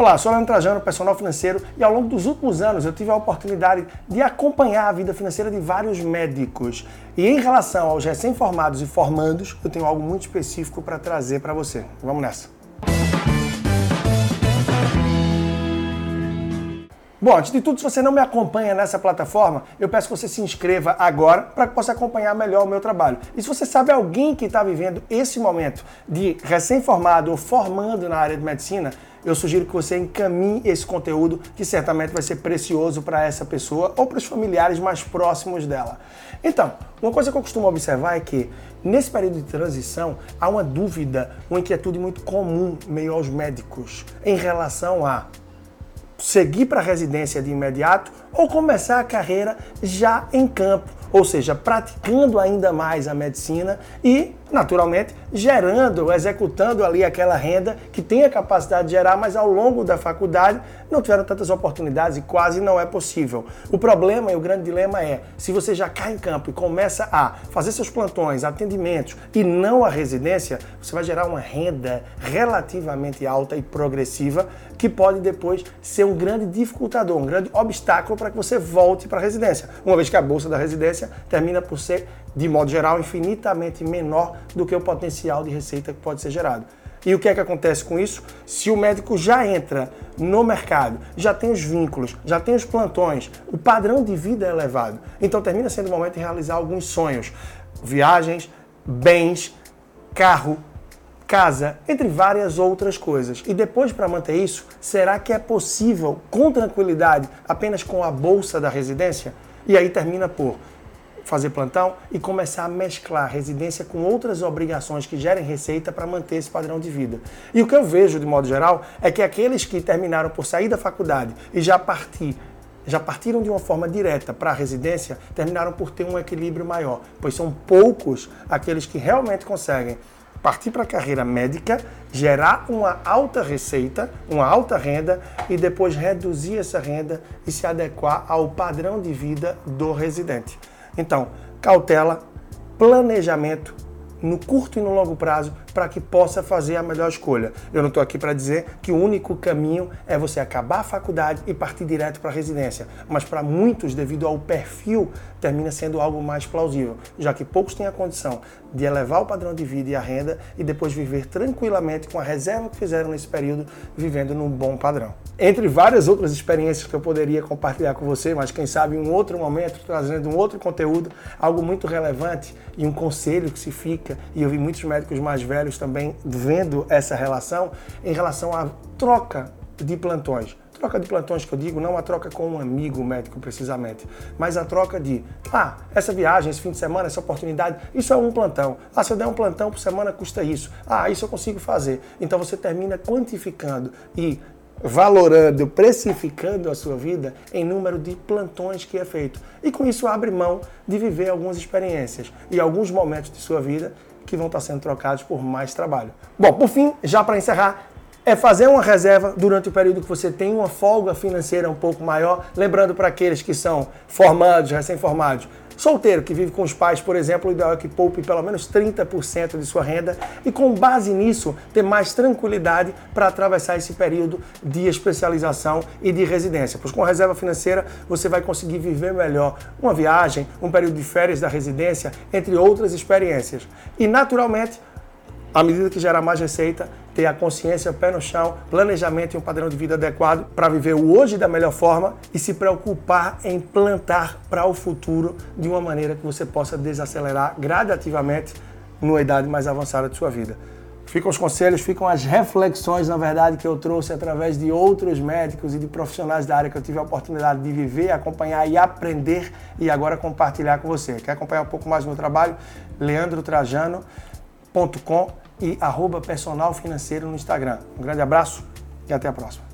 Olá, sou Leandro Trajano, personal financeiro, e ao longo dos últimos anos eu tive a oportunidade de acompanhar a vida financeira de vários médicos. E em relação aos recém-formados e formandos, eu tenho algo muito específico para trazer para você. Vamos nessa. Bom, antes de tudo, se você não me acompanha nessa plataforma, eu peço que você se inscreva agora para que possa acompanhar melhor o meu trabalho. E se você sabe alguém que está vivendo esse momento de recém-formado ou formando na área de medicina, eu sugiro que você encaminhe esse conteúdo que certamente vai ser precioso para essa pessoa ou para os familiares mais próximos dela. Então, uma coisa que eu costumo observar é que nesse período de transição há uma dúvida, uma inquietude muito comum meio aos médicos em relação a seguir para a residência de imediato ou começar a carreira já em campo, ou seja, praticando ainda mais a medicina e, naturalmente, gerando, executando ali aquela renda que tem a capacidade de gerar, mas ao longo da faculdade não tiveram tantas oportunidades e quase não é possível. O problema e o grande dilema é, se você já cai em campo e começa a fazer seus plantões, atendimentos e não a residência, você vai gerar uma renda relativamente alta e progressiva que pode depois ser um grande dificultador, um grande obstáculo para que você volte para a residência, uma vez que a bolsa da residência termina por ser, de modo geral, infinitamente menor do que o potencial de receita que pode ser gerado. E o que é que acontece com isso? Se o médico já entra no mercado, já tem os vínculos, já tem os plantões, o padrão de vida é elevado. Então termina sendo o momento de realizar alguns sonhos, viagens, bens, carro, casa, entre várias outras coisas. E depois, para manter isso, será que é possível, com tranquilidade, apenas com a bolsa da residência? E aí termina por fazer plantão e começar a mesclar residência com outras obrigações que gerem receita para manter esse padrão de vida. E o que eu vejo, de modo geral, é que aqueles que terminaram por sair da faculdade e já partir já partiram de uma forma direta para a residência, terminaram por ter um equilíbrio maior, pois são poucos aqueles que realmente conseguem partir para a carreira médica, gerar uma alta receita, uma alta renda e depois reduzir essa renda e se adequar ao padrão de vida do residente. Então, cautela, planejamento no curto e no longo prazo para que possa fazer a melhor escolha. Eu não estou aqui para dizer que o único caminho é você acabar a faculdade e partir direto para a residência, mas para muitos, devido ao perfil, termina sendo algo mais plausível, já que poucos têm a condição de elevar o padrão de vida e a renda e depois viver tranquilamente com a reserva que fizeram nesse período, vivendo num bom padrão. Entre várias outras experiências que eu poderia compartilhar com você, mas quem sabe em um outro momento, trazendo um outro conteúdo, algo muito relevante e um conselho que se fica, e eu vi muitos médicos mais velhos velhos também vendo essa relação em relação à troca de plantões. Troca de plantões que eu digo, não a troca com um amigo médico precisamente, mas a troca de, ah, essa viagem, esse fim de semana, essa oportunidade, isso é um plantão. Ah, se eu der um plantão por semana custa isso. Ah, isso eu consigo fazer. Então você termina quantificando e valorando, precificando a sua vida em número de plantões que é feito. E com isso abre mão de viver algumas experiências e alguns momentos de sua vida que vão estar sendo trocados por mais trabalho. Bom, por fim, já para encerrar, é fazer uma reserva durante o período que você tem uma folga financeira um pouco maior. Lembrando para aqueles que são formados, recém-formados, Solteiro que vive com os pais, por exemplo, o ideal é que poupe pelo menos 30% de sua renda e, com base nisso, ter mais tranquilidade para atravessar esse período de especialização e de residência. Pois com reserva financeira você vai conseguir viver melhor uma viagem, um período de férias da residência, entre outras experiências. E, naturalmente, à medida que gera mais receita, ter a consciência, o pé no chão, planejamento e um padrão de vida adequado para viver o hoje da melhor forma e se preocupar em plantar para o futuro de uma maneira que você possa desacelerar gradativamente numa idade mais avançada de sua vida. Ficam os conselhos, ficam as reflexões, na verdade, que eu trouxe através de outros médicos e de profissionais da área que eu tive a oportunidade de viver, acompanhar e aprender e agora compartilhar com você. Quer acompanhar um pouco mais do meu trabalho? Leandro Trajano com e arroba personal financeiro no Instagram. Um grande abraço e até a próxima.